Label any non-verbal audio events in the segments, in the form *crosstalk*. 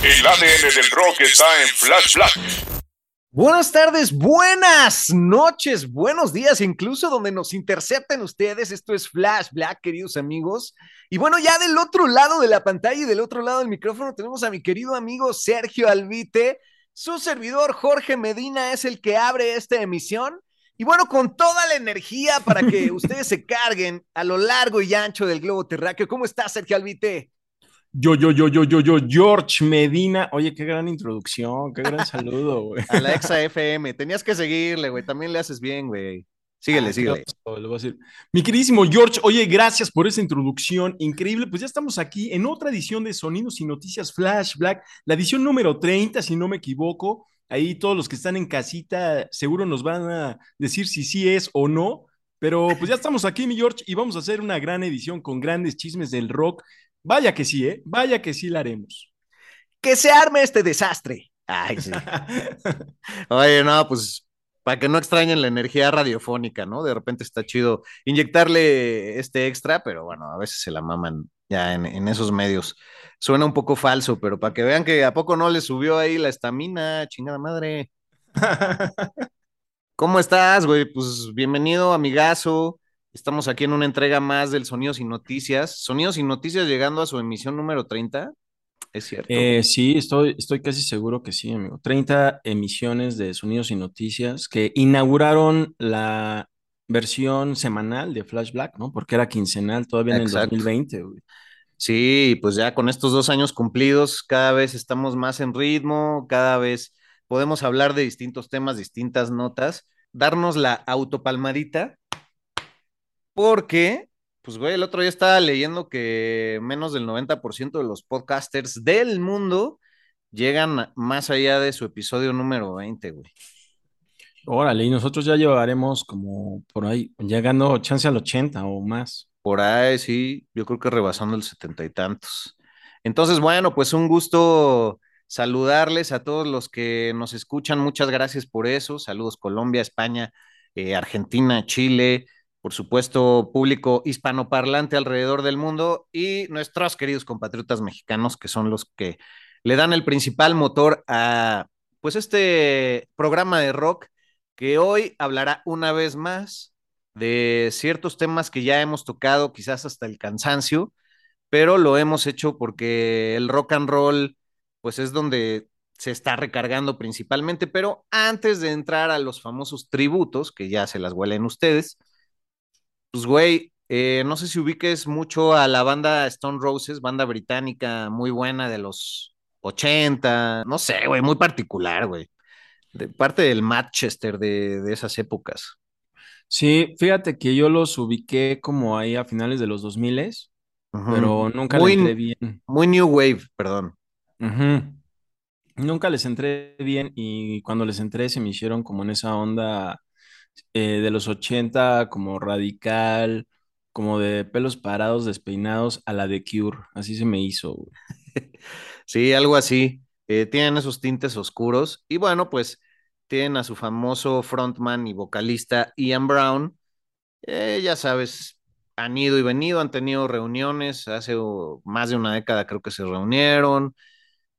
El ADN del rock está en Flash Black. Buenas tardes, buenas noches, buenos días, incluso donde nos intercepten ustedes. Esto es Flash Black, queridos amigos. Y bueno, ya del otro lado de la pantalla y del otro lado del micrófono tenemos a mi querido amigo Sergio Albite. Su servidor Jorge Medina es el que abre esta emisión. Y bueno, con toda la energía para que *laughs* ustedes se carguen a lo largo y ancho del globo terráqueo. ¿Cómo estás, Sergio Albite? Yo, yo, yo, yo, yo, yo, George Medina. Oye, qué gran introducción, qué gran *laughs* saludo, güey. A la Exa FM. Tenías que seguirle, güey. También le haces bien, güey. Síguele, Ah, síguele. le voy a decir. Mi queridísimo George, oye, gracias por esa introducción increíble. Pues ya estamos aquí en otra edición de Sonidos y Noticias Flash Black, la edición número 30, si no me equivoco. Ahí todos los que están en casita seguro nos van a decir si sí es o no. Pero pues ya estamos aquí, mi George, y vamos a hacer una gran edición con grandes chismes del rock. Vaya que sí, ¿eh? Vaya que sí la haremos. que se arme este desastre. Ay, sí. *laughs* Oye, no, pues para que no extrañen la energía radiofónica, ¿no? De repente está chido inyectarle este extra, pero bueno, a veces se la maman ya en, en esos medios. Suena un poco falso, pero para que vean que a poco no le subió ahí la estamina, chingada madre. *laughs* ¿Cómo estás, güey? Pues bienvenido, amigazo. Estamos aquí en una entrega más del Sonidos y Noticias. Sonidos y Noticias llegando a su emisión número 30. Es cierto. Eh, sí, estoy, estoy casi seguro que sí, amigo. 30 emisiones de Sonidos y Noticias que inauguraron la versión semanal de Flash Black, ¿no? Porque era quincenal todavía en Exacto. el 2020, güey. Sí, pues ya con estos dos años cumplidos, cada vez estamos más en ritmo, cada vez podemos hablar de distintos temas, distintas notas, darnos la autopalmadita, porque, pues güey, el otro día estaba leyendo que menos del 90% de los podcasters del mundo llegan más allá de su episodio número 20, güey. Órale, y nosotros ya llevaremos como por ahí, llegando chance al 80 o más. Por ahí, sí, yo creo que rebasando el setenta y tantos. Entonces, bueno, pues un gusto saludarles a todos los que nos escuchan. Muchas gracias por eso. Saludos Colombia, España, eh, Argentina, Chile, por supuesto, público hispanoparlante alrededor del mundo y nuestros queridos compatriotas mexicanos que son los que le dan el principal motor a pues este programa de rock que hoy hablará una vez más de ciertos temas que ya hemos tocado, quizás hasta el cansancio, pero lo hemos hecho porque el rock and roll, pues es donde se está recargando principalmente, pero antes de entrar a los famosos tributos, que ya se las huelen ustedes, pues güey, eh, no sé si ubiques mucho a la banda Stone Roses, banda británica muy buena de los 80, no sé, güey, muy particular, güey, de parte del Manchester de, de esas épocas. Sí, fíjate que yo los ubiqué como ahí a finales de los 2000, Ujú. pero nunca Muy- les entré bien. Muy New Wave, perdón. Nunca les entré bien y cuando les entré se me hicieron como en esa onda eh, de los 80, como radical, como de pelos parados, despeinados, a la de Cure. Así se me hizo. *laughs* Sí, algo así. Eh, tienen esos tintes oscuros. Y bueno, pues tienen a su famoso frontman y vocalista Ian Brown. Eh, ya sabes, han ido y venido, han tenido reuniones. Hace más de una década creo que se reunieron.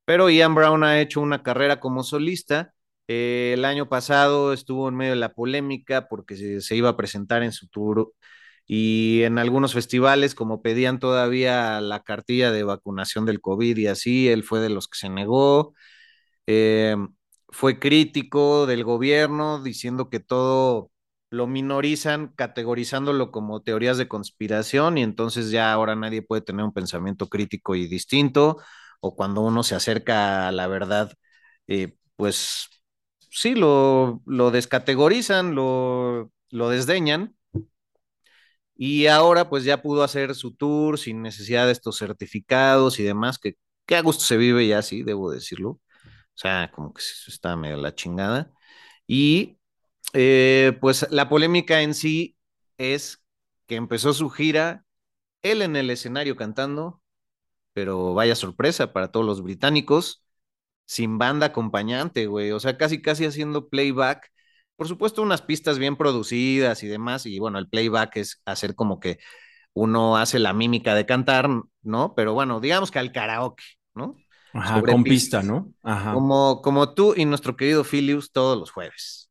Pero Ian Brown ha hecho una carrera como solista. Eh, el año pasado estuvo en medio de la polémica porque se, iba a presentar en su tour y en algunos festivales, como pedían todavía la cartilla de vacunación del COVID y así, él fue de los que se negó. Eh, fue crítico del gobierno, diciendo que todo lo minorizan, categorizándolo como teorías de conspiración y entonces ya ahora nadie puede tener un pensamiento crítico y distinto, o cuando uno se acerca a la verdad, eh, pues sí, lo, lo descategorizan, lo, lo desdeñan. Y ahora pues ya pudo hacer su tour sin necesidad de estos certificados y demás, que, que a gusto se vive ya, sí, debo decirlo. O sea, como que está medio la chingada. Y eh, pues la polémica en sí es que empezó su gira, él en el escenario cantando, pero vaya sorpresa para todos los británicos, sin banda acompañante, güey, o sea, casi casi haciendo playback. Por supuesto, unas pistas bien producidas y demás, y bueno, el playback es hacer como que uno hace la mímica de cantar, ¿no? Pero bueno, digamos que al karaoke, ¿no? Ajá, con pista, ¿no? Ajá. Como, como tú y nuestro querido Philius todos los jueves.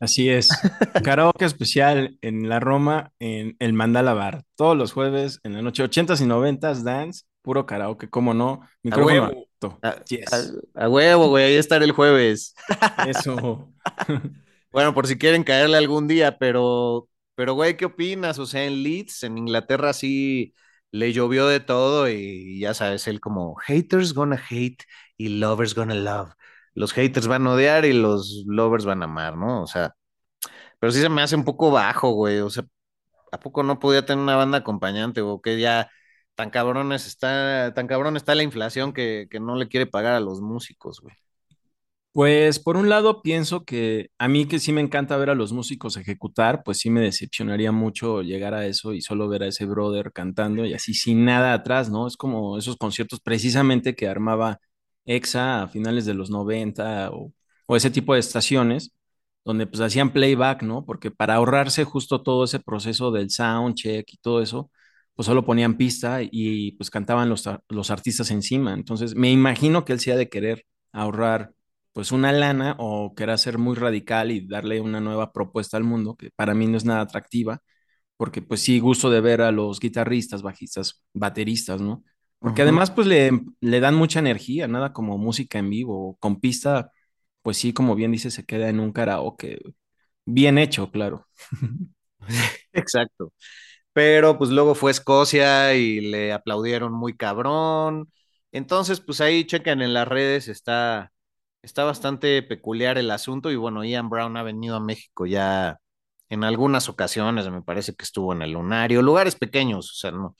Así es. *laughs* Karaoke especial en la Roma, en el Mandala Bar. Todos los jueves en la noche, 80s y 90s, dance, puro karaoke, cómo no. Micrófono a, a, yes. a, a huevo, güey, ahí estaré el jueves. *laughs* Eso. *laughs* bueno, por si quieren caerle algún día, pero, pero, güey, ¿qué opinas? O sea, en Leeds, en Inglaterra, sí le llovió de todo y ya sabes, él como haters gonna hate y lovers gonna love. Los haters van a odiar y los lovers van a amar, ¿no? O sea, pero sí se me hace un poco bajo, güey. O sea, ¿a poco no podía tener una banda acompañante o que ya tan cabrones está, tan cabrón está la inflación que, que no le quiere pagar a los músicos, güey? Pues por un lado pienso que a mí que sí me encanta ver a los músicos ejecutar, pues sí me decepcionaría mucho llegar a eso y solo ver a ese brother cantando y así sin nada atrás, ¿no? Es como esos conciertos precisamente que armaba EXA a finales de los 90 o, o ese tipo de estaciones donde pues hacían playback, ¿no? Porque para ahorrarse justo todo ese proceso del sound check y todo eso, pues solo ponían pista y pues cantaban los, los artistas encima. Entonces me imagino que él sí ha de querer ahorrar pues una lana o querer ser muy radical y darle una nueva propuesta al mundo, que para mí no es nada atractiva, porque pues sí gusto de ver a los guitarristas, bajistas, bateristas, ¿no? Porque además pues le, le, dan mucha energía, nada como música en vivo, con pista, pues sí, como bien dice, se queda en un karaoke, bien hecho, claro. *laughs* Exacto. Pero pues luego fue Escocia y le aplaudieron muy cabrón. Entonces, pues ahí chequen en las redes, está está bastante peculiar el asunto y bueno, Ian Brown ha venido a México ya en algunas ocasiones, me parece que estuvo en el Lunario, lugares pequeños, o sea, no,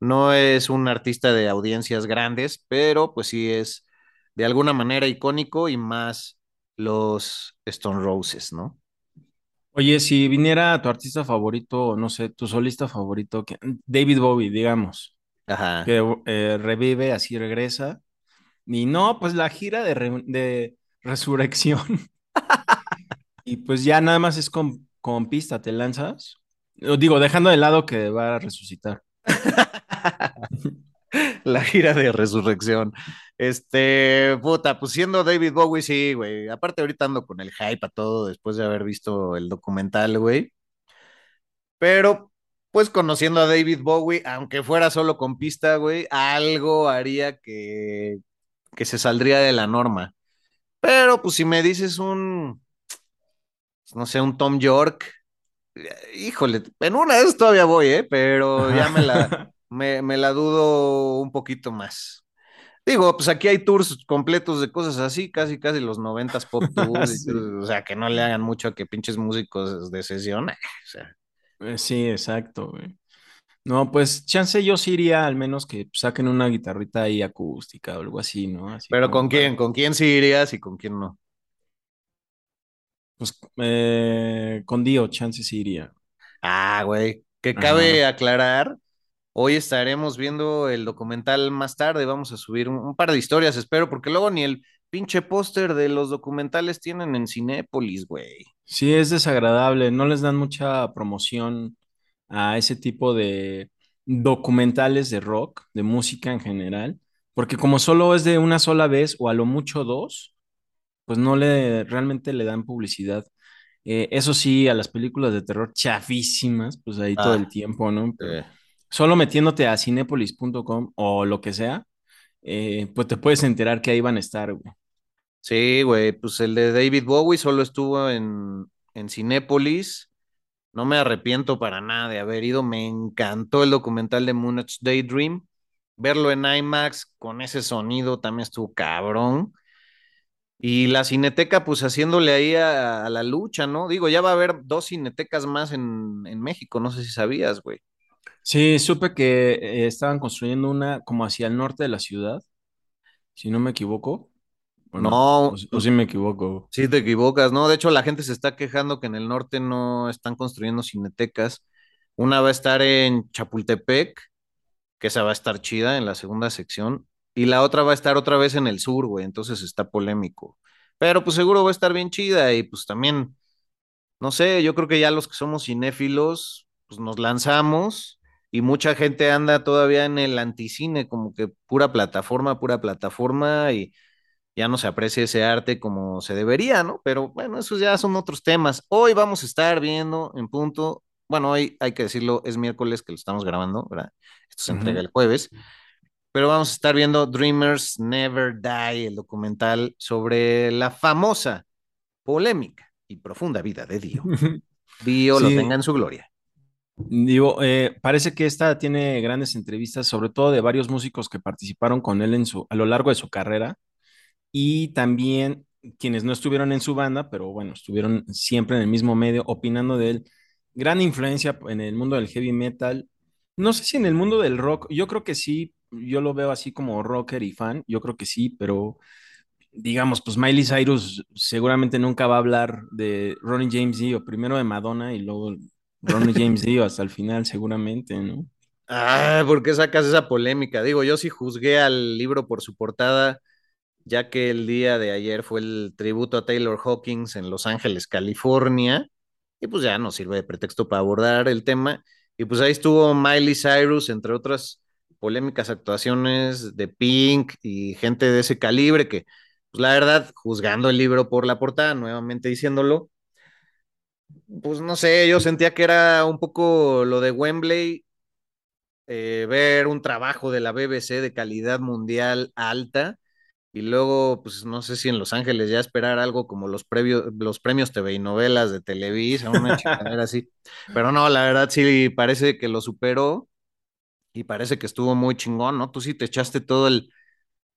no es un artista de audiencias grandes, pero pues sí es de alguna manera icónico y más los Stone Roses, ¿no? Oye, si viniera tu artista favorito, no sé, tu solista favorito, David Bowie, digamos, Ajá. que eh, revive, así regresa, y no, pues la gira de, re, de resurrección. *laughs* y pues ya nada más es con, con, pista, ¿te lanzas? Digo, dejando de lado que va a resucitar. *laughs* la gira de resurrección. Este, puta, pues siendo David Bowie, sí, güey. Aparte, ahorita ando con el hype a todo después de haber visto el documental, güey. Pero, pues conociendo a David Bowie, aunque fuera solo con pista, güey, algo haría que, que se saldría de la norma. Pero pues si me dices un, no sé, un Tom York, híjole, en una vez todavía voy, ¿eh? Pero ya me la, *laughs* me, me la dudo un poquito más. Digo, pues aquí hay tours completos de cosas así, casi, casi los noventas *laughs* pop tours, sí. o sea, que no le hagan mucho a que pinches músicos de sesión, *laughs* o sea. Sí, exacto, güey. No, pues chance yo sí iría al menos que saquen una guitarrita ahí acústica o algo así, ¿no? Así Pero ¿con quién? Para... ¿Con quién sí irías y con quién no? Pues eh, con Dio, chance sí iría. Ah, güey. Que cabe Ajá. aclarar, hoy estaremos viendo el documental más tarde, vamos a subir un, un par de historias, espero, porque luego ni el pinche póster de los documentales tienen en Cinépolis, güey. Sí, es desagradable, no les dan mucha promoción a ese tipo de documentales de rock, de música en general, porque como solo es de una sola vez o a lo mucho dos, pues no le realmente le dan publicidad. Eh, eso sí, a las películas de terror chafísimas, pues ahí ah, todo el tiempo, ¿no? Eh. Solo metiéndote a cinepolis.com o lo que sea, eh, pues te puedes enterar que ahí van a estar, güey. Sí, güey, pues el de David Bowie solo estuvo en, en Cinépolis no me arrepiento para nada de haber ido. Me encantó el documental de Moonage Daydream. Verlo en IMAX con ese sonido también estuvo cabrón. Y la cineteca, pues haciéndole ahí a, a, la lucha, ¿no? Digo, ya va a haber dos cinetecas más en, en México, no sé si sabías, güey. Sí, supe que eh, estaban construyendo una como hacia el norte de la ciudad, si no me equivoco. O, No, o sí me equivoco. sí te equivocas, ¿no? De hecho, la gente se está quejando que en el norte no están construyendo cinetecas. Una va a estar en Chapultepec, que esa va a estar chida en la segunda sección, y la otra va a estar otra vez en el sur, güey, entonces está polémico. Pero pues seguro va a estar bien chida y pues también, no sé, yo creo que ya los que somos cinéfilos, pues nos lanzamos y mucha gente anda todavía en el anticine, como que pura plataforma, pura plataforma y ya no se aprecia ese arte como se debería, ¿no? Pero bueno, esos ya son otros temas. Hoy vamos a estar viendo en punto, bueno, hoy hay que decirlo, es miércoles que lo estamos grabando, ¿verdad? Esto se entrega Ujú. el jueves, pero vamos a estar viendo Dreamers Never Die, el documental sobre la famosa, polémica y profunda vida de Dio. *laughs* Dio lo tenga en su gloria. Digo, eh, parece que esta tiene grandes entrevistas, sobre todo de varios músicos que participaron con él en su, a lo largo de su carrera y también quienes no estuvieron en su banda, pero bueno, estuvieron siempre en el mismo medio opinando de él. Gran influencia en el mundo del heavy metal. No sé si en el mundo del rock, yo creo que sí, yo lo veo así como rocker y fan, yo creo que sí, pero digamos, pues Miley Cyrus seguramente nunca va a hablar de Ronnie James Dio, primero de Madonna y luego Ronnie James Dio hasta el final seguramente, ¿no? Ah, ¿por qué sacas esa polémica? Digo, yo sí juzgué al libro por su portada, ya que el día de ayer fue el tributo a Taylor Hawkins en Los Ángeles, California, y pues ya nos sirve de pretexto para abordar el tema. Y pues ahí estuvo Miley Cyrus, entre otras polémicas actuaciones de Pink y gente de ese calibre que, pues la verdad, juzgando el libro por la portada, nuevamente diciéndolo, pues no sé, yo sentía que era un poco lo de Wembley eh, ver un trabajo de la BBC de calidad mundial alta y luego, pues no sé si en Los Ángeles ya esperar algo como los, los premios TV y novelas de Televisa, una chingadera así. Pero no, la verdad sí parece que lo superó y parece que estuvo muy chingón, ¿no? Tú sí te echaste todo el,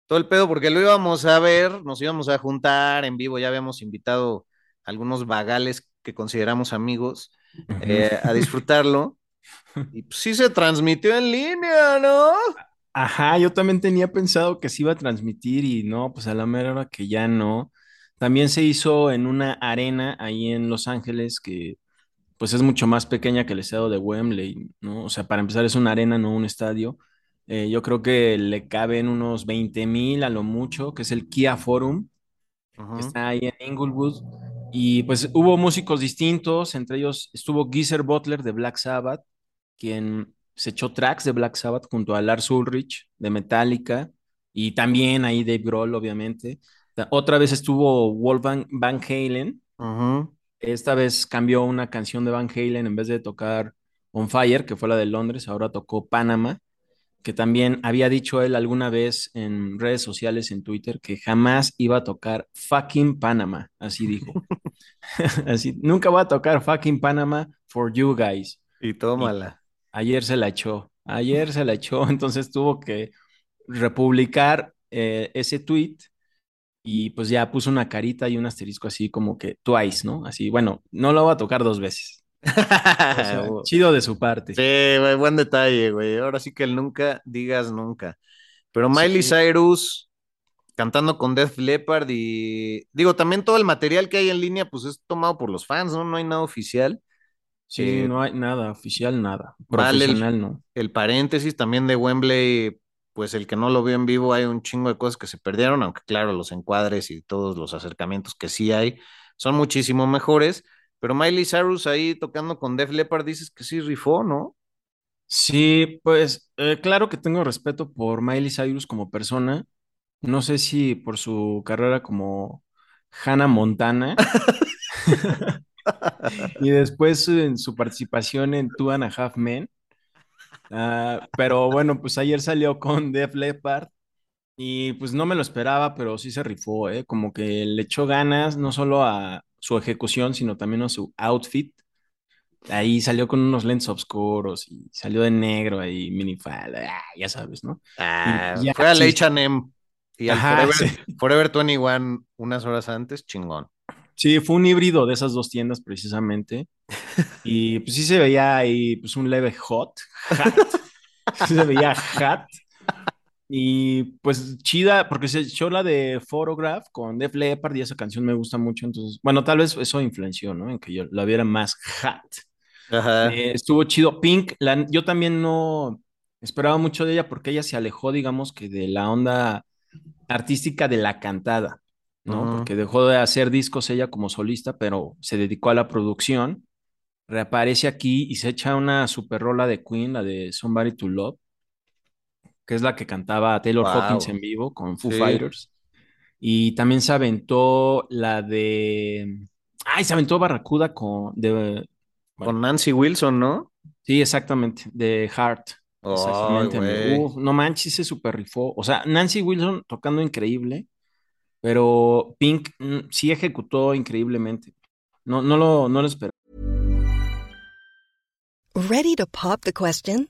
todo el pedo porque lo íbamos a ver, nos íbamos a juntar en vivo, ya habíamos invitado algunos vagales que consideramos amigos eh, a disfrutarlo *laughs* y pues, sí se transmitió en línea, ¿no? Ajá, yo también tenía pensado que se iba a transmitir y no, pues a la mera hora que ya no. También se hizo en una arena ahí en Los Ángeles que pues es mucho más pequeña que el estado de Wembley, ¿no? O sea, para empezar es una arena, no un estadio. Eh, yo creo que le caben unos veinte mil a lo mucho, que es el Kia Forum, que está ahí en Inglewood. Y pues hubo músicos distintos, entre ellos estuvo Geezer Butler de Black Sabbath, quien se echó tracks de Black Sabbath junto a Lars Ulrich de Metallica, y también ahí Dave Grohl, obviamente. Otra vez estuvo Wolfgang Van Halen, esta vez cambió una canción de Van Halen en vez de tocar On Fire, que fue la de Londres, ahora tocó Panama que también había dicho él alguna vez en redes sociales, en Twitter, que jamás iba a tocar fucking Panama, así dijo. *laughs* *laughs* Así, nunca voy a tocar fucking Panama for you guys. Y Y tómala. ayer se la echó, ayer se la echó, *laughs* entonces tuvo que republicar eh, ese tweet y pues ya puso una carita y un asterisco así como que twice, ¿no? Así, bueno, no lo va a tocar dos veces. O sea, *laughs* chido de su Sí, parte. güey, buen detalle, güey. Ahora sí que el nunca digas nunca. Pero Miley Sí, Cyrus cantando con Def Leppard y digo, también todo el material que hay en línea, pues es tomado por los fans, ¿no? No hay nada oficial. sí, Eh, no hay nada oficial, nada. vale el, Profesional, no. el paréntesis también de Wembley, pues el que no lo vio en vivo, hay un chingo de cosas que se perdieron, aunque claro, los encuadres y todos los acercamientos que sí hay son muchísimo mejores. Pero Miley Cyrus ahí tocando con Def Leppard, dices que sí rifó, ¿no? Sí, pues eh, claro que tengo respeto por Miley Cyrus como persona. No sé si por su carrera como Hannah Montana *laughs* y después en su participación en Two and a Half Men. Ah, pero bueno, pues ayer salió con Def Leppard y pues no me lo esperaba, pero sí se rifó, ¿eh? Como que le echó ganas no solo a su ejecución, sino también a su outfit. Ahí salió con unos lentes oscuros y salió de negro ahí, minifalda, ya sabes, ¿no? Y Ah, ya, fue al. H&M y al Ajá, Forever, sí. Forever 21 unas horas antes, chingón. Sí, fue un híbrido de esas dos tiendas precisamente. Y pues sí se veía ahí pues un leve hot, hat. *laughs* Sí se veía hat. Y pues chida, porque se echó la de Photograph con Def Leppard y esa canción me gusta mucho. Entonces, bueno, tal vez eso influenció, ¿no? En que yo la viera más hat. Ajá. Eh, estuvo chido. Pink, la- yo también no esperaba mucho de ella porque ella se alejó, digamos, que de la onda artística de la cantada, ¿no? Porque dejó de hacer discos ella como solista, pero se dedicó a la producción. Reaparece aquí y se echa una super rola de Queen, la de Somebody to Love, que es la que cantaba Taylor Wow. Hawkins en vivo con Foo Sí. Fighters. Y también se aventó la de. Ay, se aventó Barracuda con. De... Con Nancy Wilson, ¿no? Sí, exactamente, de Heart. Ay, Exactamente. Uf, no manches, se super rifó. O sea, Nancy Wilson tocando increíble, pero Pink mm, sí ejecutó increíblemente. No, no lo, no lo esperaba. Ready to pop the question?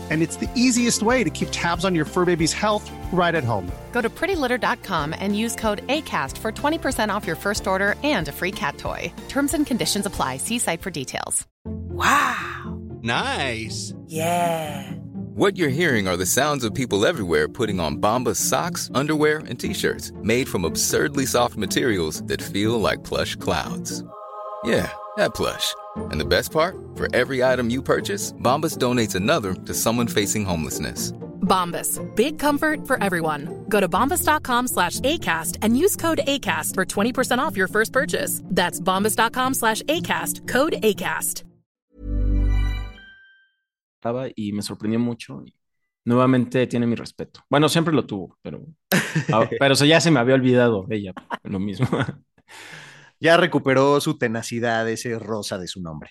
and it's the easiest way to keep tabs on your fur baby's health right at home. Go to prettylitter.com and use code ACAST for 20% off your first order and a free cat toy. Terms and conditions apply. See site for details. Wow. Nice. Yeah. What you're hearing are the sounds of people everywhere putting on Bombas socks, underwear, and t-shirts made from absurdly soft materials that feel like plush clouds. Yeah, that plush. And the best part? For every item you purchase, Bombas donates another to someone facing homelessness. Bombas. Big comfort for everyone. Go to bombas.com slash ACAST and use code ACAST for 20% off your first purchase. That's bombas.com slash ACAST. Code ACAST. y me sorprendió mucho. Nuevamente tiene mi respeto. Bueno, siempre lo tuvo, pero, *laughs* ah, pero se- ya se me había olvidado ella, lo mismo. Ya recuperó su tenacidad, ese rosa de su nombre.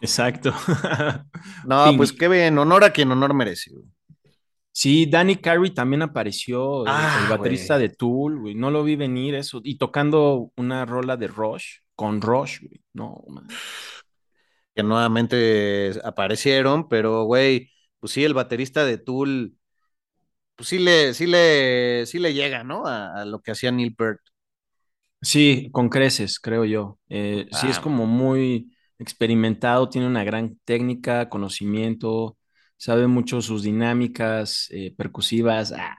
Exacto. *laughs* No, Pink. pues qué bien, honor a quien honor merece. güey. Sí, Danny Carey también apareció, el- Ah, el baterista güey. de Tool, güey. No lo vi venir eso. Y tocando una rola de Rush, con Rush, güey. No, man. Que nuevamente aparecieron, pero güey, pues sí, el baterista de Tool, pues sí le, sí le, sí le llega, ¿no? A, a lo que hacía Neil Peart. Sí, con creces, creo yo. Eh, sí, es Ah, como muy experimentado, tiene una gran técnica, conocimiento, sabe mucho sus dinámicas eh, percusivas. Ah,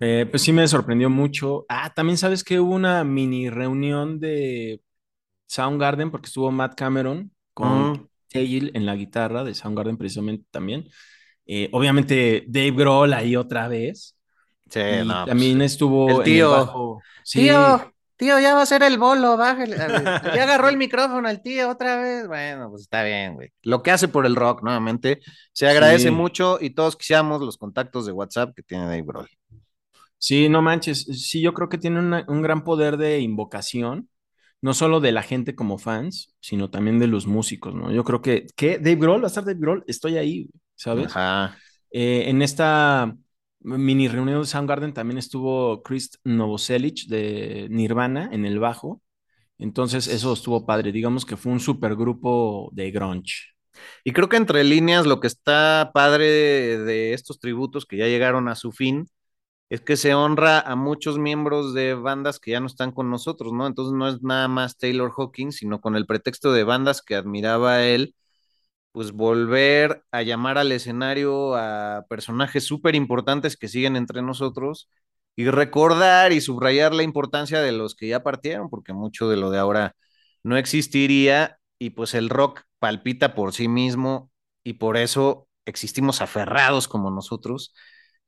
eh, pues sí me sorprendió mucho. Ah, también sabes que hubo una mini reunión de Soundgarden porque estuvo Matt Cameron con Mm. Tail en la guitarra de Soundgarden precisamente también. Eh, obviamente Dave Grohl ahí otra vez. Sí, no, pues, también estuvo el en tío. bajo. Sí. Tío, tío, ya va a ser el bolo, bájale. *laughs* Ya agarró el micrófono el tío otra vez. Bueno, pues está bien, güey. Lo que hace por el rock, nuevamente, se agradece Sí. mucho y todos quisiéramos los contactos de WhatsApp que tiene Dave Grohl. Sí, no manches. Sí, yo creo que tiene una- un gran poder de invocación, no solo de la gente como fans, sino también de los músicos, ¿no? Yo creo que, ¿qué? Dave Grohl, va a estar Dave Grohl, estoy ahí, ¿sabes? Ajá. Eh, en esta mini reunión de Soundgarden también estuvo Chris Novoselic de Nirvana en el bajo. Entonces, eso estuvo padre. Digamos que fue un supergrupo de grunge. Y creo que entre líneas lo que está padre de estos tributos que ya llegaron a su fin es que se honra a muchos miembros de bandas que ya no están con nosotros, ¿no? Entonces no es nada más Taylor Hawkins, sino con el pretexto de bandas que admiraba él, pues volver a llamar al escenario a personajes súper importantes que siguen entre nosotros y recordar y subrayar la importancia de los que ya partieron, porque mucho de lo de ahora no existiría y pues el rock palpita por sí mismo y por eso existimos aferrados como nosotros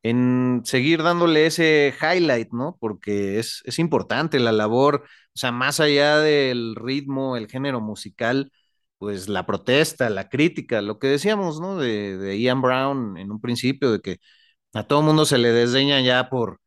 en seguir dándole ese highlight, ¿no? Porque es, es importante la labor, o sea, más allá del ritmo, el género musical, pues la protesta, la crítica, lo que decíamos, ¿no? De, de Ian Brown en un principio, de que a todo mundo se le desdeña ya por,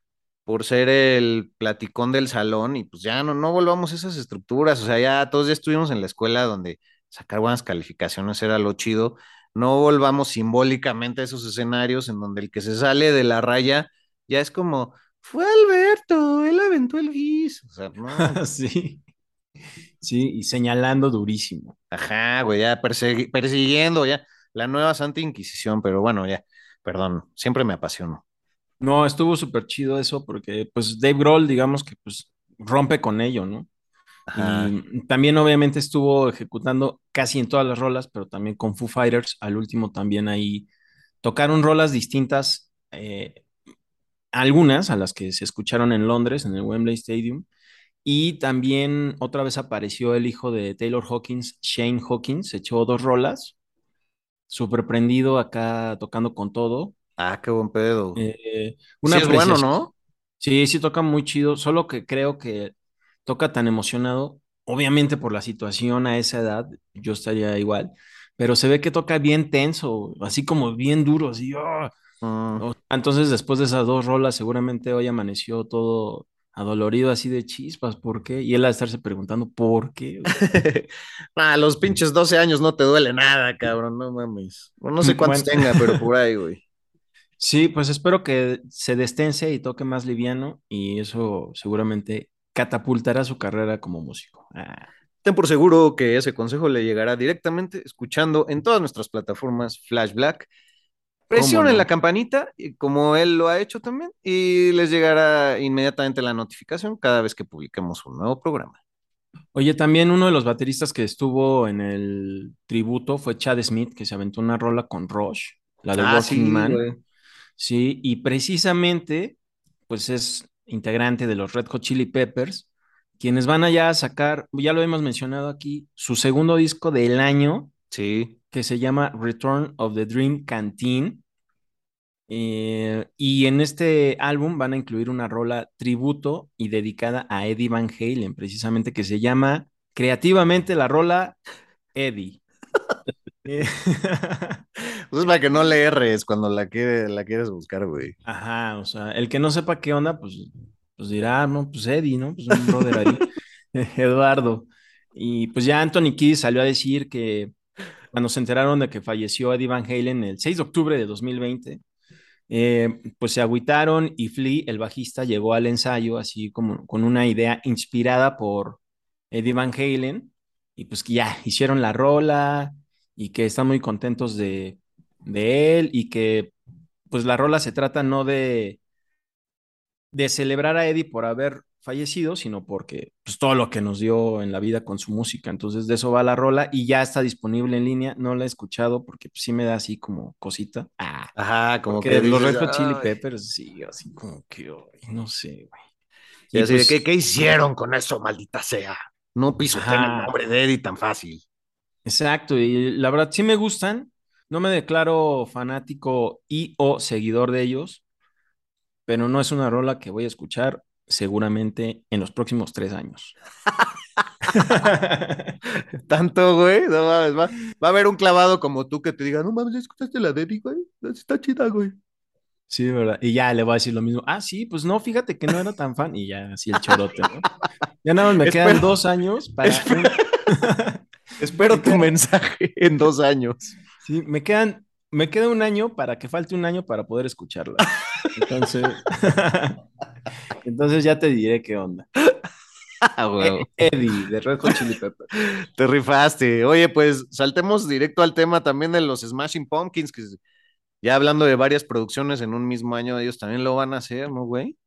por ser el platicón del salón y pues ya no, no volvamos a esas estructuras, o sea, ya todos ya estuvimos en la escuela donde sacar buenas calificaciones era lo chido, no volvamos simbólicamente a esos escenarios en donde el que se sale de la raya ya es como, fue Alberto, él aventó el gis, o sea, *laughs* no. sí. Sí, y señalando durísimo. Ajá, güey, ya persegui- persiguiendo, ya, la nueva Santa Inquisición, pero bueno, ya, perdón, siempre me apasionó. No, estuvo súper chido eso porque pues Dave Grohl, digamos que pues rompe con ello, ¿no? Ajá. Y también obviamente estuvo ejecutando casi en todas las rolas, pero también con Foo Fighters, al último también ahí tocaron rolas distintas, eh, algunas a las que se escucharon en Londres, en el Wembley Stadium, y también otra vez apareció el hijo de Taylor Hawkins, Shane Hawkins, echó dos rolas, súper prendido acá tocando con todo. Ah, qué buen pedo. Eh, Sí es bueno. ¿no? Sí, sí toca muy chido, solo que creo que toca tan emocionado, obviamente por la situación a esa edad, yo estaría igual, pero se ve que toca bien tenso, así como bien duro, así. ¡ah! O- Entonces, después de esas dos rolas, seguramente hoy amaneció todo adolorido, así de chispas, ¿por qué? Y él a estarse preguntando, ¿por qué? Sea, *laughs* Ah, los pinches 12 años no te duele nada, cabrón, no mames. No, no sé cuántos Bueno. tenga, pero por *laughs* ahí, güey. Sí, pues espero que se destense y toque más liviano y eso seguramente catapultará su carrera como músico. Ah. Ten por seguro que ese consejo le llegará directamente escuchando en todas nuestras plataformas Flash Black. Presionen no? la campanita, como él lo ha hecho también, y les llegará inmediatamente la notificación cada vez que publiquemos un nuevo programa. Oye, también uno de los bateristas que estuvo en el tributo fue Chad Smith, que se aventó una rola con Rush, la de Ah, Working sí, Man. güey. Sí, y precisamente, pues es integrante de los Red Hot Chili Peppers, quienes van allá a sacar, ya lo hemos mencionado aquí, su segundo disco del año, Sí. que se llama Return of the Dream Canteen. Eh, y en este álbum van a incluir una rola tributo y dedicada a Eddie Van Halen, precisamente, que se llama creativamente la rola Eddie. *laughs* Eh, *laughs* Pues es para que no le erres cuando la, quiere- la quieres buscar, güey. Ajá, o sea, el que no sepa qué onda, pues, pues dirá, no, pues Eddie, ¿no? Pues un brother ahí, *laughs* Eduardo. Y pues ya Anthony Kidd salió a decir que cuando se enteraron de que falleció Eddie Van Halen el 6 de octubre de 2020, eh, pues se agüitaron y Flea, el bajista, llegó al ensayo así como con una idea inspirada por Eddie Van Halen y pues que ya hicieron la rola y que están muy contentos de, de él y que pues la rola se trata no de, de celebrar a Eddie por haber fallecido, sino porque pues todo lo que nos dio en la vida con su música. Entonces de eso va la rola y ya está disponible en línea. No la he escuchado porque pues, sí me da así como cosita. Ah, Ajá, como que los Hot Chili. Peppers, sí, así como que, no sé, güey. Y Y así de, pues- ¿qué, qué hicieron con eso, maldita sea? No pisoteen el nombre de Eddie tan fácil. Exacto, y la verdad sí me gustan. No me declaro fanático y o seguidor de ellos, pero no es una rola que voy a escuchar seguramente en los próximos tres años. *laughs* Tanto, güey. No mames, va, va a haber un clavado como tú que te diga, no mames, ¿ya ¿escuchaste la de Eddie, güey? Está chida, güey. Sí, ¿verdad? Y ya le voy a decir lo mismo. Ah, sí, pues no, fíjate que no era tan fan. Y ya, así el chorote, ¿no? Ya nada más me quedan Espero- dos años para... un- *laughs* Espero *laughs* tu mensaje en dos años. Sí, me quedan... Me queda un año para que falte un año para poder escucharla. Entonces... Entonces ya te diré qué onda. *laughs* Ah, Eddie, de Red Hot Chili. *laughs* Te rifaste. Oye, pues saltemos directo al tema también de los Smashing Pumpkins, que ya hablando de varias producciones en un mismo año, ellos también lo van a hacer, ¿no, güey?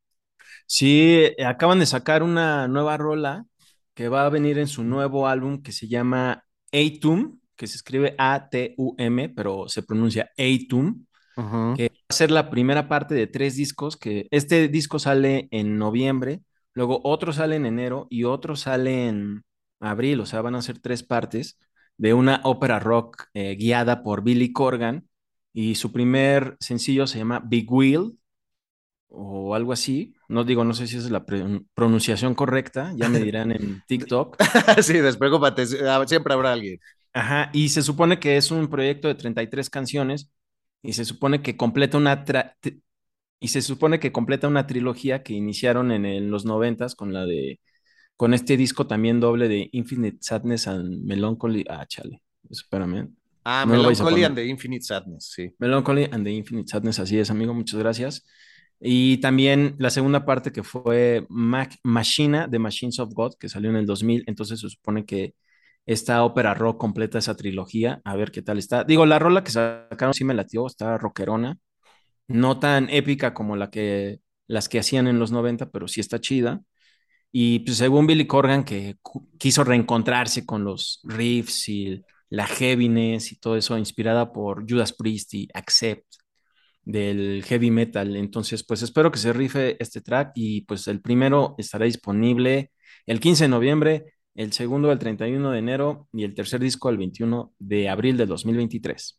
Sí, acaban de sacar una nueva rola que va a venir en su nuevo álbum que se llama Atum, que se escribe A-T-U-M, pero se pronuncia Atum, Ujú. que va a ser la primera parte de tres discos, que este disco sale en noviembre, luego otro sale en enero y otro sale en abril, o sea, van a ser tres partes de una ópera rock eh, guiada por Billy Corgan y su primer sencillo se llama Big Wheel o algo así. No digo, no sé si es la pronunciación correcta, ya me dirán en *laughs* TikTok. *laughs* sí, despreocúpate, ah, siempre habrá alguien. Ajá, y se supone que es un proyecto de 33 canciones y se supone que completa una y se supone que completa una trilogía que iniciaron en, los noventas con la de con este disco también doble de Infinite Sadness and Melancholy. Ah, chale, espérame. Ah, Melancholy and the Infinite Sadness, sí. Melancholy and the Infinite Sadness, así es, amigo, muchas gracias. Y también la segunda parte que fue Mac Machina de Machines of God, que salió en el 2000, entonces se supone que esta ópera rock completa esa trilogía, a ver qué tal está. Digo, la rola que sacaron sí me latió, está rockerona, no tan épica como la que, las que hacían en los 90, pero sí está chida. Y pues según Billy Corgan, que quiso reencontrarse con los riffs y la heaviness y todo eso, inspirada por Judas Priest y Accept del heavy metal. Entonces, pues espero que se rife este track y pues el primero estará disponible el 15 de noviembre, el segundo el 31 de enero y el tercer disco el 21 de abril de 2023.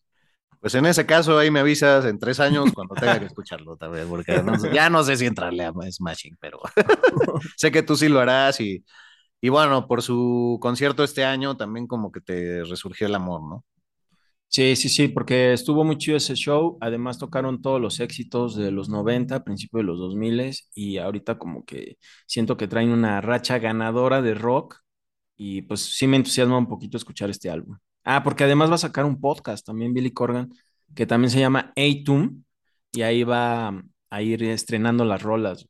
Pues en ese caso ahí me avisas en tres años *laughs* cuando tenga que escucharlo también, porque ya no sé si entrarle a Smashing, pero *laughs* sé que tú sí lo harás y, y bueno, por su concierto este año también como que te resurgió el amor, ¿no? Sí, sí, sí, porque estuvo muy chido ese show. Además tocaron todos los éxitos de los 90, principio de los 2000 y ahorita como que siento que traen una racha ganadora de rock y pues sí me entusiasma un poquito escuchar este álbum. Ah, porque además va a sacar un podcast también Billy Corgan que también se llama Atum y ahí va a ir estrenando las rolas.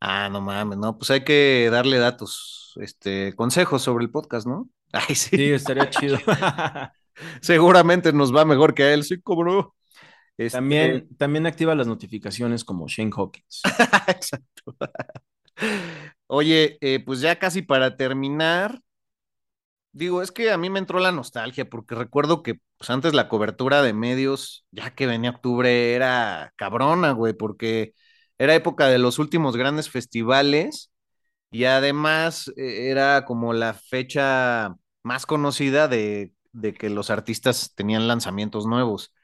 Ah, no mames, no, pues hay que darle datos, este, consejos sobre el podcast, ¿no? *laughs* Ay, sí. Sí, estaría chido. *laughs* Seguramente nos va mejor que a él, sí, cobró. Este, también, también activa las notificaciones como Shane Hawkins. *laughs* Exacto. Oye, eh, pues ya casi para terminar, digo, es que a mí me entró la nostalgia porque recuerdo que pues, antes la cobertura de medios, ya que venía octubre, era cabrona, güey, porque era época de los últimos grandes festivales y además eh, era como la fecha más conocida de de que los artistas tenían lanzamientos nuevos.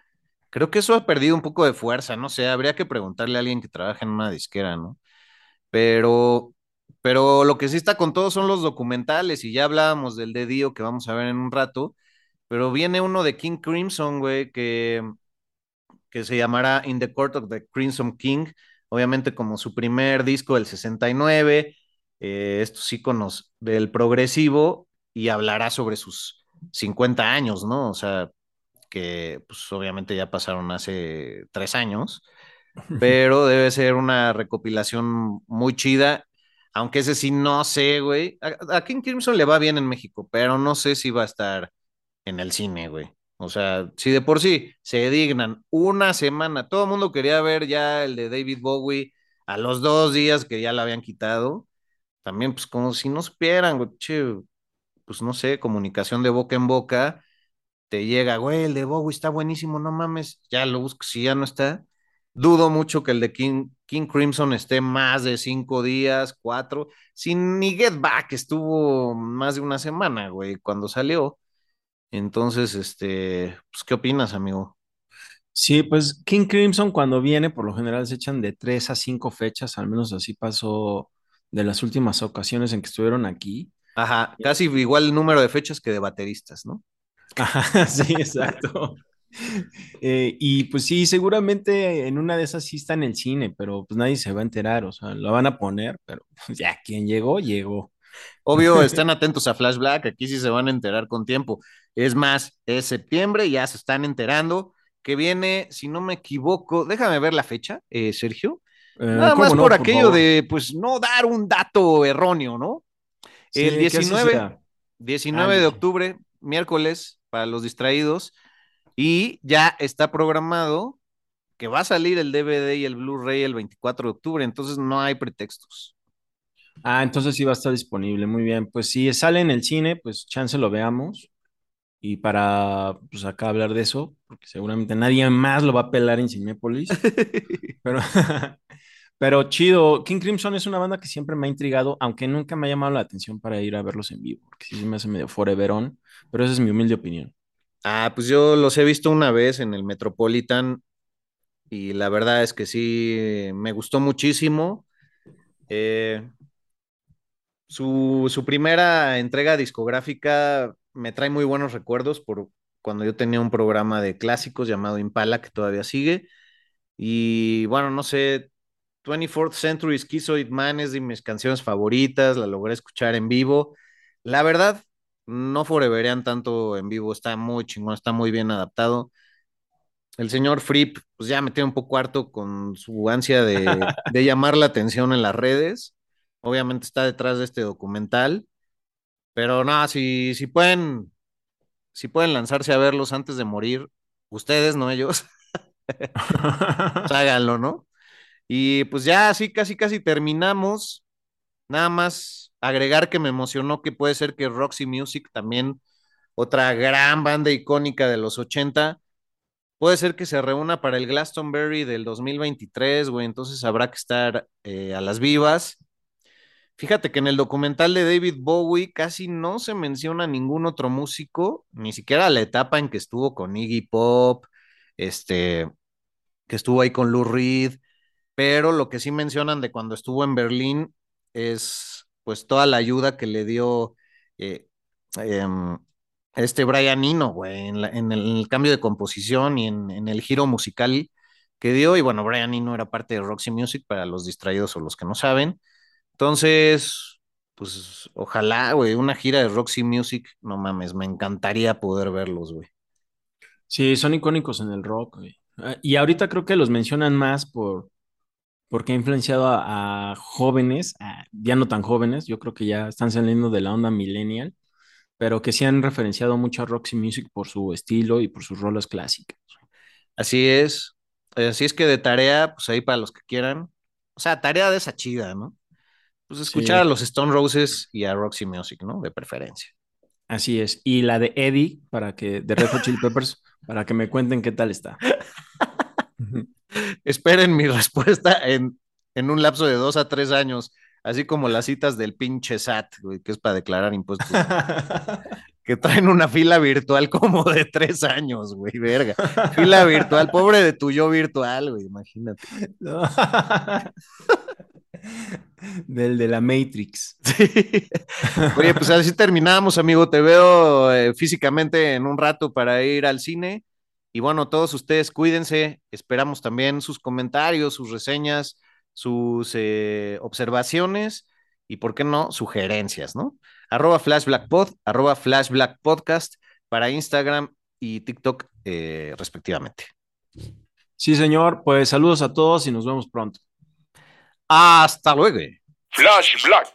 Creo que eso ha perdido un poco de fuerza, no sé, habría que preguntarle a alguien que trabaja en una disquera, ¿no? Pero, pero lo que sí está con todo son los documentales y ya hablábamos del de Dio que vamos a ver en un rato, pero viene uno de King Crimson, güey, que, que se llamará In the Court of the Crimson King, obviamente como su primer disco del 69, eh, estos íconos del progresivo y hablará sobre sus 50 años, ¿no? O sea, que pues obviamente ya pasaron hace tres años, *laughs* pero debe ser una recopilación muy chida, aunque ese sí no sé, güey. A, King Crimson le va bien en México, pero no sé si va a estar en el cine, güey. O sea, si de por sí se dignan una semana, todo el mundo quería ver ya el de David Bowie a los dos días que ya la habían quitado, también pues como si no supieran, güey, che, pues no sé, comunicación de boca en boca, te llega, güey, el de Bowie está buenísimo, no mames, ya lo busco, si ya no está. Dudo mucho que el de King, King Crimson esté más de cinco días, cuatro. Sin ni Get Back estuvo más de una semana, güey, cuando salió. Entonces, este, pues, ¿qué opinas, amigo? Sí, pues King Crimson cuando viene, por lo general se echan de tres a cinco fechas, al menos así pasó de las últimas ocasiones en que estuvieron aquí. Ajá, casi igual el número de fechas que de bateristas, ¿no? *laughs* Ajá, sí, exacto. Eh, y pues sí, seguramente en una de esas sí está en el cine, pero pues nadie se va a enterar, o sea, lo van a poner, pero pues, ya quien llegó, llegó. Obvio, *laughs* están atentos a Flash Black, aquí sí se van a enterar con tiempo. Es más, es septiembre, ya se están enterando que viene, si no me equivoco, déjame ver la fecha, eh, Sergio. Eh, Nada más por aquello de, pues, no dar un dato erróneo, ¿no? el 19, 19 de octubre, miércoles, para los distraídos, y ya está programado que va a salir el DVD y el Blu-ray el 24 de octubre, entonces no hay pretextos. Ah, entonces sí va a estar disponible, muy bien. Pues si sale en el cine, pues chance lo veamos. Y para, pues acá hablar de eso, porque seguramente nadie más lo va a pelar en Cinépolis. *laughs* pero, *laughs* pero chido, King Crimson es una banda que siempre me ha intrigado, aunque nunca me ha llamado la atención para ir a verlos en vivo, porque sí me hace medio foreverón, pero esa es mi humilde opinión. Ah, pues yo los he visto una vez en el Metropolitan y la verdad es que sí, me gustó muchísimo. Eh, su, su primera entrega discográfica me trae muy buenos recuerdos por cuando yo tenía un programa de clásicos llamado Impala, que todavía sigue. Y bueno, no sé, 24th Century Schizoid Man es de mis canciones favoritas, la logré escuchar en vivo. La verdad, no foreverean tanto en vivo, está muy chingón, está muy bien adaptado. El señor Fripp, pues ya me tiene un poco harto con su ansia de, *laughs* de llamar la atención en las redes. Obviamente está detrás de este documental, pero nada, si, si pueden, si pueden lanzarse a verlos antes de morir, ustedes, no ellos, pues *laughs* háganlo, ¿no? Y pues ya así casi casi terminamos. Nada más agregar que me emocionó que puede ser que Roxy Music, también otra gran banda icónica de los 80, puede ser que se reúna para el Glastonbury del 2023, güey. Entonces habrá que estar eh, a las vivas. Fíjate que en el documental de David Bowie casi no se menciona ningún otro músico, ni siquiera la etapa en que estuvo con Iggy Pop, este, que estuvo ahí con Lou Reed pero lo que sí mencionan de cuando estuvo en Berlín es pues toda la ayuda que le dio eh, em, este Brian Eno, güey, en, el cambio de composición y en, en, el giro musical que dio. Y bueno, Brian Eno era parte de Roxy Music para los distraídos o los que no saben. Entonces, pues ojalá, güey, una gira de Roxy Music, no mames, me encantaría poder verlos, güey. Sí, son icónicos en el rock, güey. Ah, y ahorita creo que los mencionan más por, porque ha influenciado a, a jóvenes, a, ya no tan jóvenes, yo creo que ya están saliendo de la onda millennial, pero que sí han referenciado mucho a Roxy Music por su estilo y por sus rolas clásicas. Así es, así es que de tarea, pues ahí para los que quieran, o sea, tarea de esa chida, ¿no? Pues escuchar sí. a los Stone Roses y a Roxy Music, ¿no? De preferencia. Así es, y la de Eddie, para que, de Red Hot Chili Peppers, para que me cuenten qué tal está. *laughs* Esperen mi *laughs* respuesta en, en, un lapso de dos a tres años, así como las citas del pinche SAT, güey, que es para declarar impuestos. *laughs* que traen una fila virtual como de tres años, güey, verga. Fila virtual, pobre de tu yo virtual, güey, imagínate. No. *laughs* Del de la Matrix. Sí. Oye, pues así terminamos, amigo. Te veo eh, físicamente en un rato para ir al cine. Y bueno, todos ustedes cuídense, esperamos también sus comentarios, sus reseñas, sus eh, observaciones y, ¿por qué no?, sugerencias, ¿no? Arroba flashblackpod, arroba flashblackpodcast para Instagram y TikTok eh, respectivamente. Sí, señor, pues saludos a todos y nos vemos pronto. Hasta luego. Flash Black.